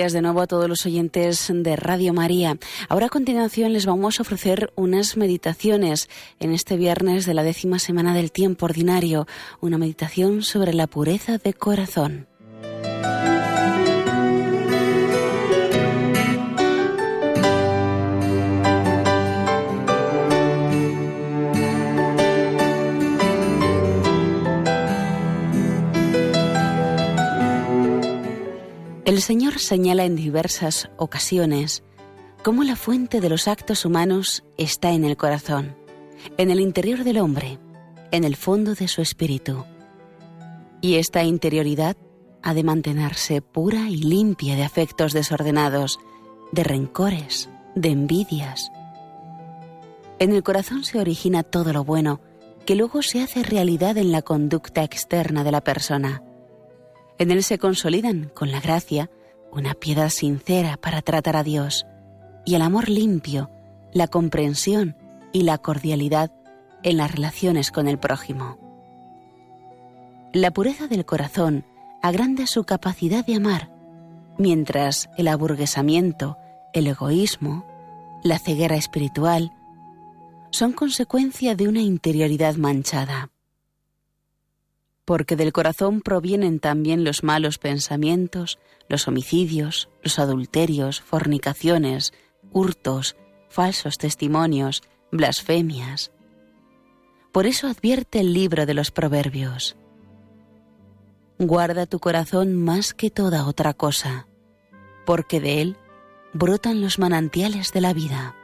días de nuevo a todos los oyentes de Radio María. Ahora a continuación les vamos a ofrecer unas meditaciones en este viernes de la décima semana del tiempo ordinario, una meditación sobre la pureza de corazón. El Señor señala en diversas ocasiones cómo la fuente de los actos humanos está en el corazón, en el interior del hombre, en el fondo de su espíritu. Y esta interioridad ha de mantenerse pura y limpia de afectos desordenados, de rencores, de envidias. En el corazón se origina todo lo bueno, que luego se hace realidad en la conducta externa de la persona. En él se consolidan, con la gracia, una piedad sincera para tratar a Dios y el amor limpio, la comprensión y la cordialidad en las relaciones con el prójimo. La pureza del corazón agranda su capacidad de amar, mientras el aburguesamiento, el egoísmo, la ceguera espiritual, son consecuencia de una interioridad manchada porque del corazón provienen también los malos pensamientos, los homicidios, los adulterios, fornicaciones, hurtos, falsos testimonios, blasfemias. Por eso advierte el libro de los Proverbios. Guarda tu corazón más que toda otra cosa, porque de él brotan los manantiales de la vida.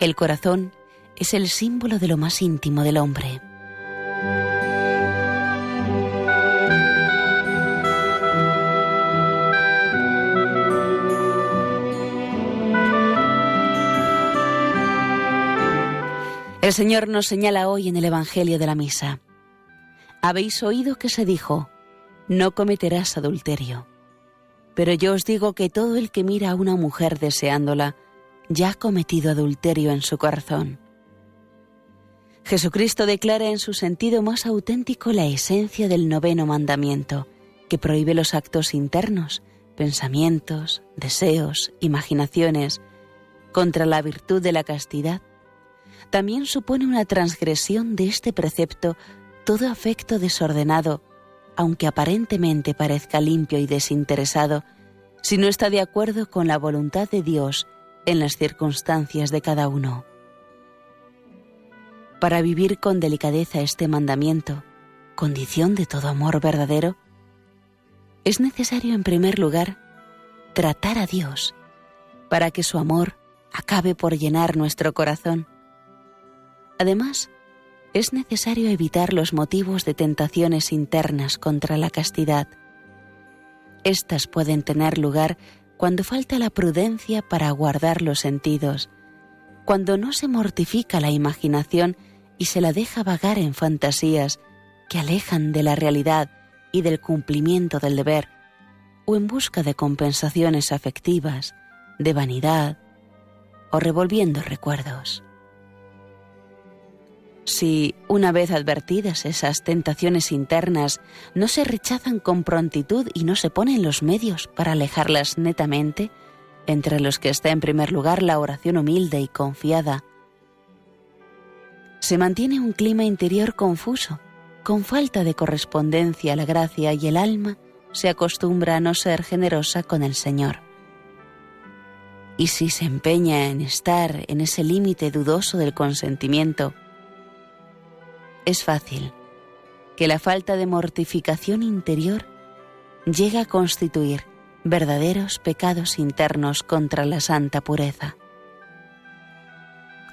El corazón es el símbolo de lo más íntimo del hombre. El Señor nos señala hoy en el Evangelio de la Misa. Habéis oído que se dijo, no cometerás adulterio. Pero yo os digo que todo el que mira a una mujer deseándola, ya ha cometido adulterio en su corazón. Jesucristo declara en su sentido más auténtico la esencia del noveno mandamiento, que prohíbe los actos internos, pensamientos, deseos, imaginaciones, contra la virtud de la castidad también supone una transgresión de este precepto todo afecto desordenado, aunque aparentemente parezca limpio y desinteresado, si no está de acuerdo con la voluntad de Dios en las circunstancias de cada uno. Para vivir con delicadeza este mandamiento, condición de todo amor verdadero, es necesario en primer lugar tratar a Dios para que su amor acabe por llenar nuestro corazón Además, es necesario evitar los motivos de tentaciones internas contra la castidad. Estas pueden tener lugar cuando falta la prudencia para guardar los sentidos, cuando no se mortifica la imaginación y se la deja vagar en fantasías que alejan de la realidad y del cumplimiento del deber, o en busca de compensaciones afectivas, de vanidad, o revolviendo recuerdos. Si, una vez advertidas esas tentaciones internas, no se rechazan con prontitud y no se ponen los medios para alejarlas netamente, entre los que está en primer lugar la oración humilde y confiada, se mantiene un clima interior confuso, con falta de correspondencia a la gracia y el alma se acostumbra a no ser generosa con el Señor. Y si se empeña en estar en ese límite dudoso del consentimiento, es fácil que la falta de mortificación interior llegue a constituir verdaderos pecados internos contra la santa pureza.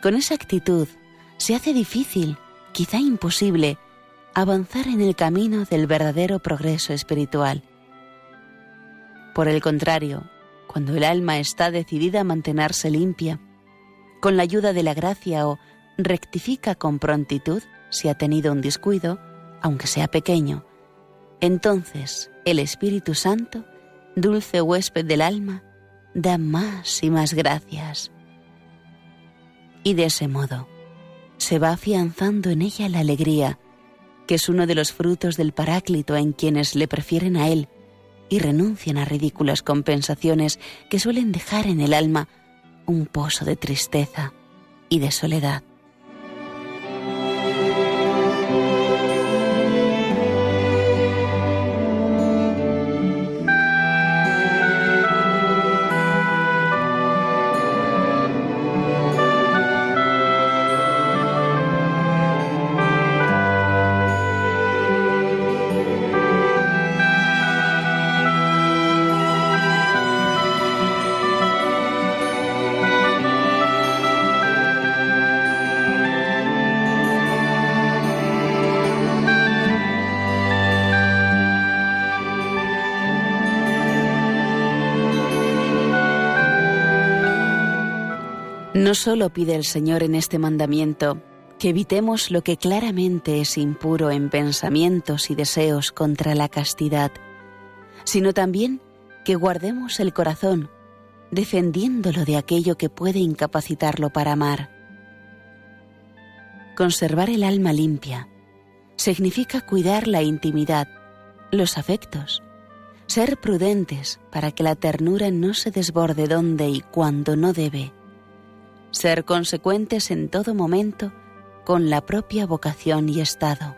Con esa actitud se hace difícil, quizá imposible, avanzar en el camino del verdadero progreso espiritual. Por el contrario, cuando el alma está decidida a mantenerse limpia, con la ayuda de la gracia o rectifica con prontitud, si ha tenido un descuido, aunque sea pequeño, entonces el Espíritu Santo, dulce huésped del alma, da más y más gracias. Y de ese modo se va afianzando en ella la alegría, que es uno de los frutos del Paráclito en quienes le prefieren a Él, y renuncian a ridículas compensaciones que suelen dejar en el alma un pozo de tristeza y de soledad. No solo pide el Señor en este mandamiento que evitemos lo que claramente es impuro en pensamientos y deseos contra la castidad, sino también que guardemos el corazón, defendiéndolo de aquello que puede incapacitarlo para amar. Conservar el alma limpia significa cuidar la intimidad, los afectos, ser prudentes para que la ternura no se desborde donde y cuando no debe, ser consecuentes en todo momento con la propia vocación y estado.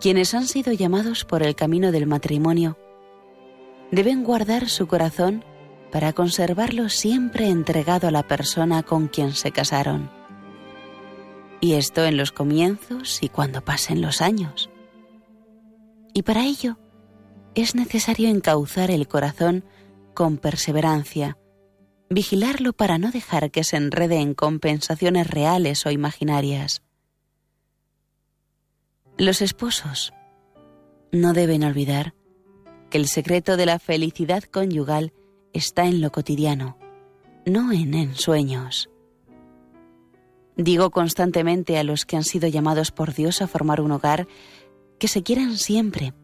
Quienes han sido llamados por el camino del matrimonio deben guardar su corazón para conservarlo siempre entregado a la persona con quien se casaron. Y esto en los comienzos y cuando pasen los años. Y para ello es necesario encauzar el corazón con perseverancia, vigilarlo para no dejar que se enrede en compensaciones reales o imaginarias. Los esposos no deben olvidar que el secreto de la felicidad conyugal está en lo cotidiano, no en ensueños. Digo constantemente a los que han sido llamados por Dios a formar un hogar que se quieran siempre,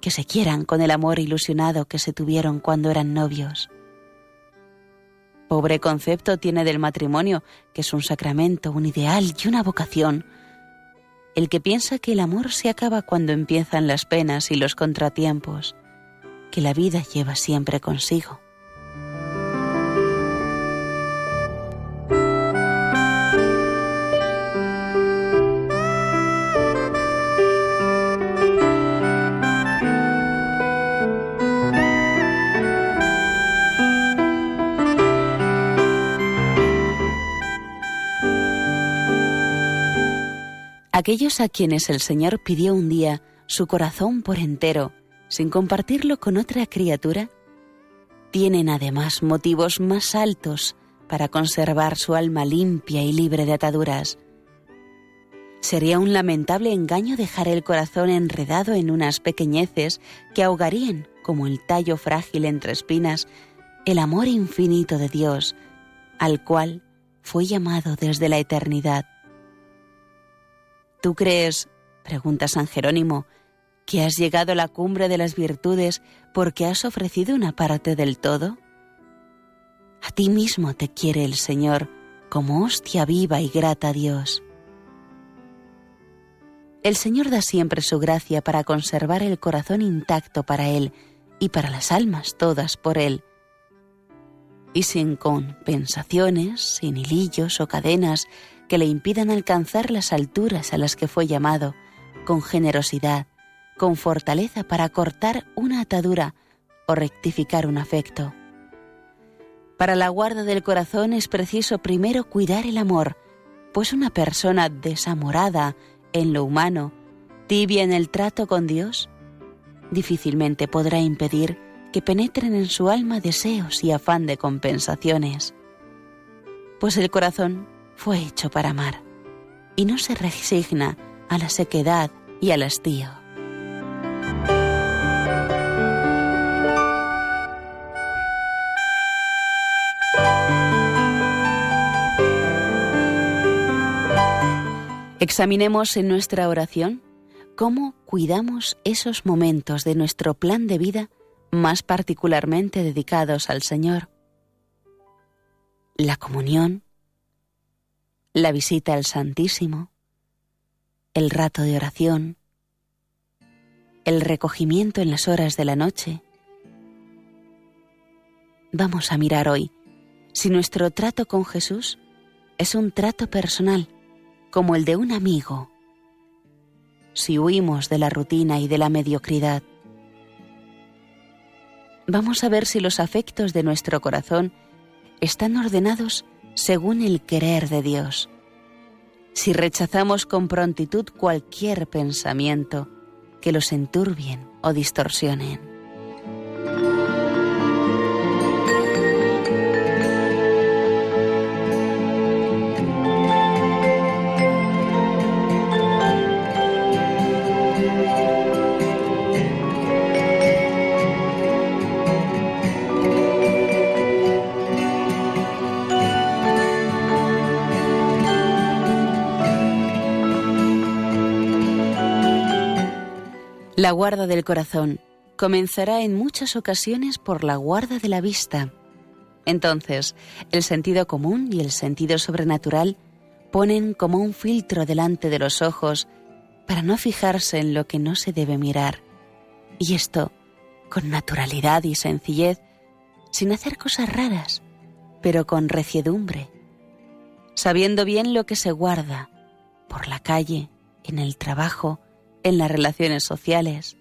que se quieran con el amor ilusionado que se tuvieron cuando eran novios Pobre concepto tiene del matrimonio, que es un sacramento, un ideal y una vocación. El que piensa que el amor se acaba cuando empiezan las penas y los contratiempos, que la vida lleva siempre consigo. Aquellos a quienes el Señor pidió un día su corazón por entero, sin compartirlo con otra criatura, tienen además motivos más altos para conservar su alma limpia y libre de ataduras. Sería un lamentable engaño dejar el corazón enredado en unas pequeñeces que ahogarían, como el tallo frágil entre espinas, el amor infinito de Dios, al cual fue llamado desde la eternidad. ¿Tú crees, pregunta San Jerónimo, que has llegado a la cumbre de las virtudes porque has ofrecido una parte del todo? A ti mismo te quiere el Señor como hostia viva y grata a Dios. El Señor da siempre su gracia para conservar el corazón intacto para Él y para las almas todas por Él. Y sin compensaciones, sin hilillos o cadenas, que le impidan alcanzar las alturas a las que fue llamado, con generosidad, con fortaleza para cortar una atadura o rectificar un afecto. Para la guarda del corazón es preciso primero cuidar el amor, pues una persona desamorada en lo humano, tibia en el trato con Dios, difícilmente podrá impedir que penetren en su alma deseos y afán de compensaciones, pues el corazón fue hecho para amar y no se resigna a la sequedad y al hastío. Examinemos en nuestra oración cómo cuidamos esos momentos de nuestro plan de vida más particularmente dedicados al Señor. La comunión, la visita al Santísimo, el rato de oración, el recogimiento en las horas de la noche. Vamos a mirar hoy si nuestro trato con Jesús es un trato personal, como el de un amigo. Si huimos de la rutina y de la mediocridad, vamos a ver si los afectos de nuestro corazón están ordenados según el querer de Dios. Si rechazamos con prontitud cualquier pensamiento que los enturbien o distorsionen. La guarda del corazón comenzará en muchas ocasiones por la guarda de la vista. Entonces, el sentido común y el sentido sobrenatural ponen como un filtro delante de los ojos para no fijarse en lo que no se debe mirar. Y esto con naturalidad y sencillez, sin hacer cosas raras, pero con reciedumbre, sabiendo bien lo que se guarda por la calle, en el trabajo, en las relaciones sociales.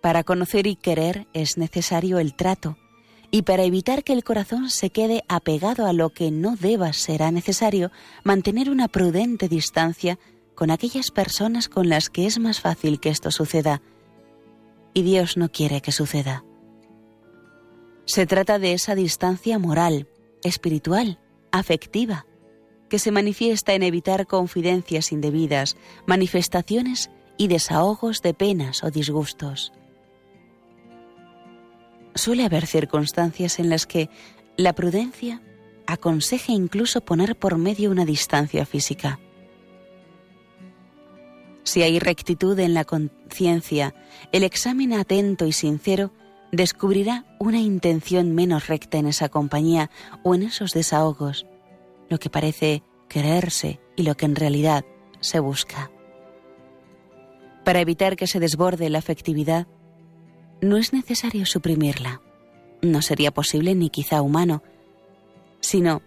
Para conocer y querer es necesario el trato, y para evitar que el corazón se quede apegado a lo que no deba, será necesario mantener una prudente distancia con aquellas personas con las que es más fácil que esto suceda, y Dios no quiere que suceda. Se trata de esa distancia moral, espiritual, afectiva, que se manifiesta en evitar confidencias indebidas, manifestaciones y desahogos de penas o disgustos. Suele haber circunstancias en las que la prudencia aconseja incluso poner por medio una distancia física. Si hay rectitud en la conciencia, el examen atento y sincero descubrirá una intención menos recta en esa compañía o en esos desahogos lo que parece quererse y lo que en realidad se busca. Para evitar que se desborde la afectividad, no es necesario suprimirla. No sería posible ni quizá humano, sino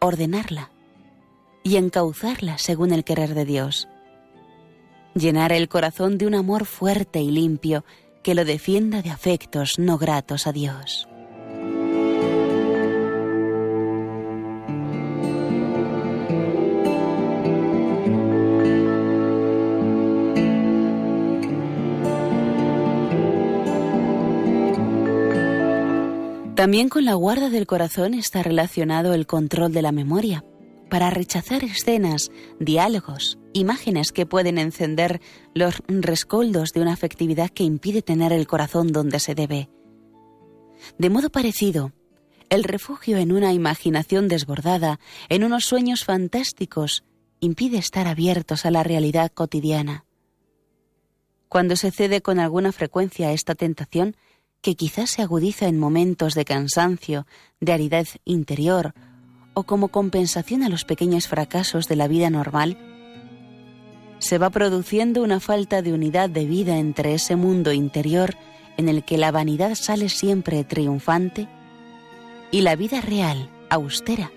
ordenarla y encauzarla según el querer de Dios. Llenar el corazón de un amor fuerte y limpio que lo defienda de afectos no gratos a Dios. También con la guarda del corazón está relacionado el control de la memoria, para rechazar escenas, diálogos, imágenes que pueden encender los rescoldos de una afectividad que impide tener el corazón donde se debe. De modo parecido, el refugio en una imaginación desbordada, en unos sueños fantásticos, impide estar abiertos a la realidad cotidiana. Cuando se cede con alguna frecuencia a esta tentación, que quizás se agudiza en momentos de cansancio, de aridez interior o como compensación a los pequeños fracasos de la vida normal, se va produciendo una falta de unidad de vida entre ese mundo interior en el que la vanidad sale siempre triunfante y la vida real, austera,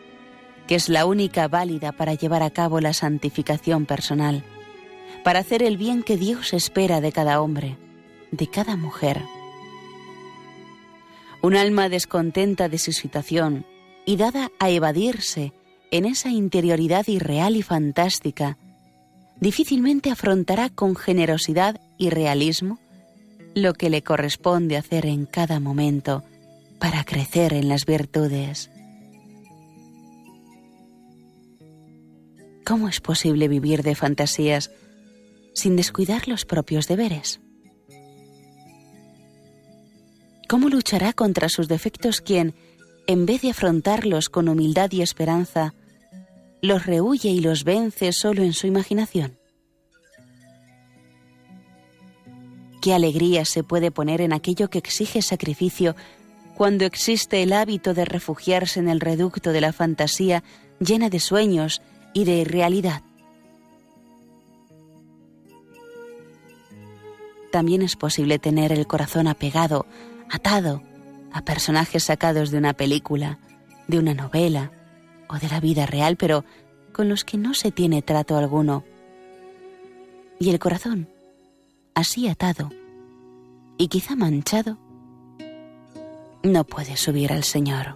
que es la única válida para llevar a cabo la santificación personal, para hacer el bien que Dios espera de cada hombre, de cada mujer. Un alma descontenta de su situación y dada a evadirse en esa interioridad irreal y fantástica, difícilmente afrontará con generosidad y realismo lo que le corresponde hacer en cada momento para crecer en las virtudes. ¿Cómo es posible vivir de fantasías sin descuidar los propios deberes? ¿Cómo luchará contra sus defectos quien, en vez de afrontarlos con humildad y esperanza, los rehuye y los vence solo en su imaginación? ¿Qué alegría se puede poner en aquello que exige sacrificio cuando existe el hábito de refugiarse en el reducto de la fantasía llena de sueños y de irrealidad? también es posible tener el corazón apegado, atado a personajes sacados de una película, de una novela o de la vida real, pero con los que no se tiene trato alguno. Y el corazón, así atado y quizá manchado, no puede subir al Señor.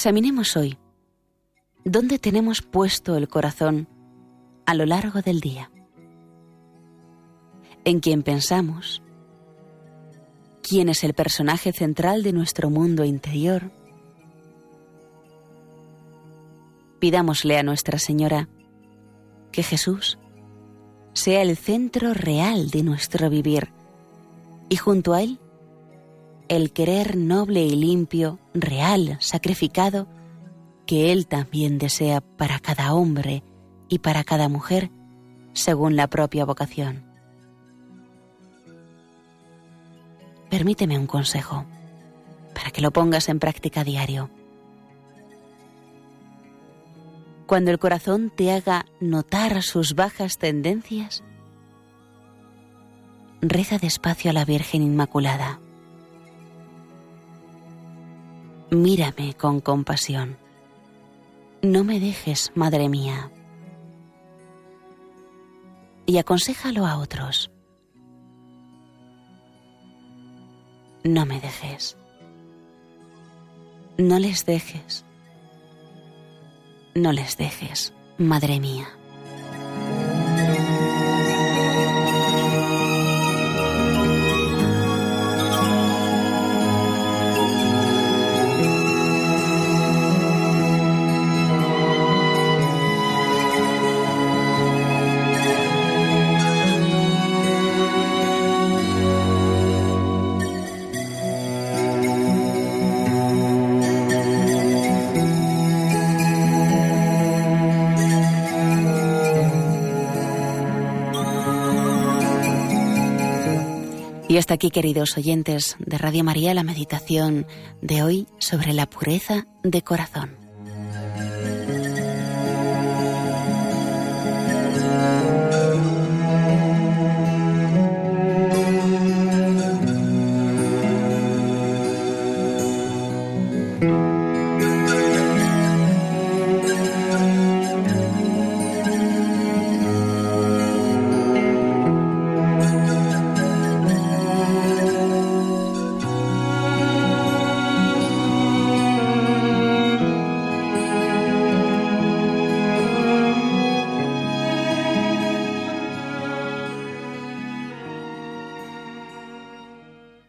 Examinemos hoy dónde tenemos puesto el corazón a lo largo del día. En quién pensamos, quién es el personaje central de nuestro mundo interior. Pidámosle a Nuestra Señora que Jesús sea el centro real de nuestro vivir y junto a Él el querer noble y limpio, real, sacrificado, que Él también desea para cada hombre y para cada mujer, según la propia vocación. Permíteme un consejo, para que lo pongas en práctica diario. Cuando el corazón te haga notar sus bajas tendencias, reza despacio a la Virgen Inmaculada. Mírame con compasión. No me dejes, Madre mía. Y aconsejalo a otros. No me dejes. No les dejes. No les dejes, Madre mía. Hasta aquí, queridos oyentes de Radio María, la meditación de hoy sobre la pureza de corazón.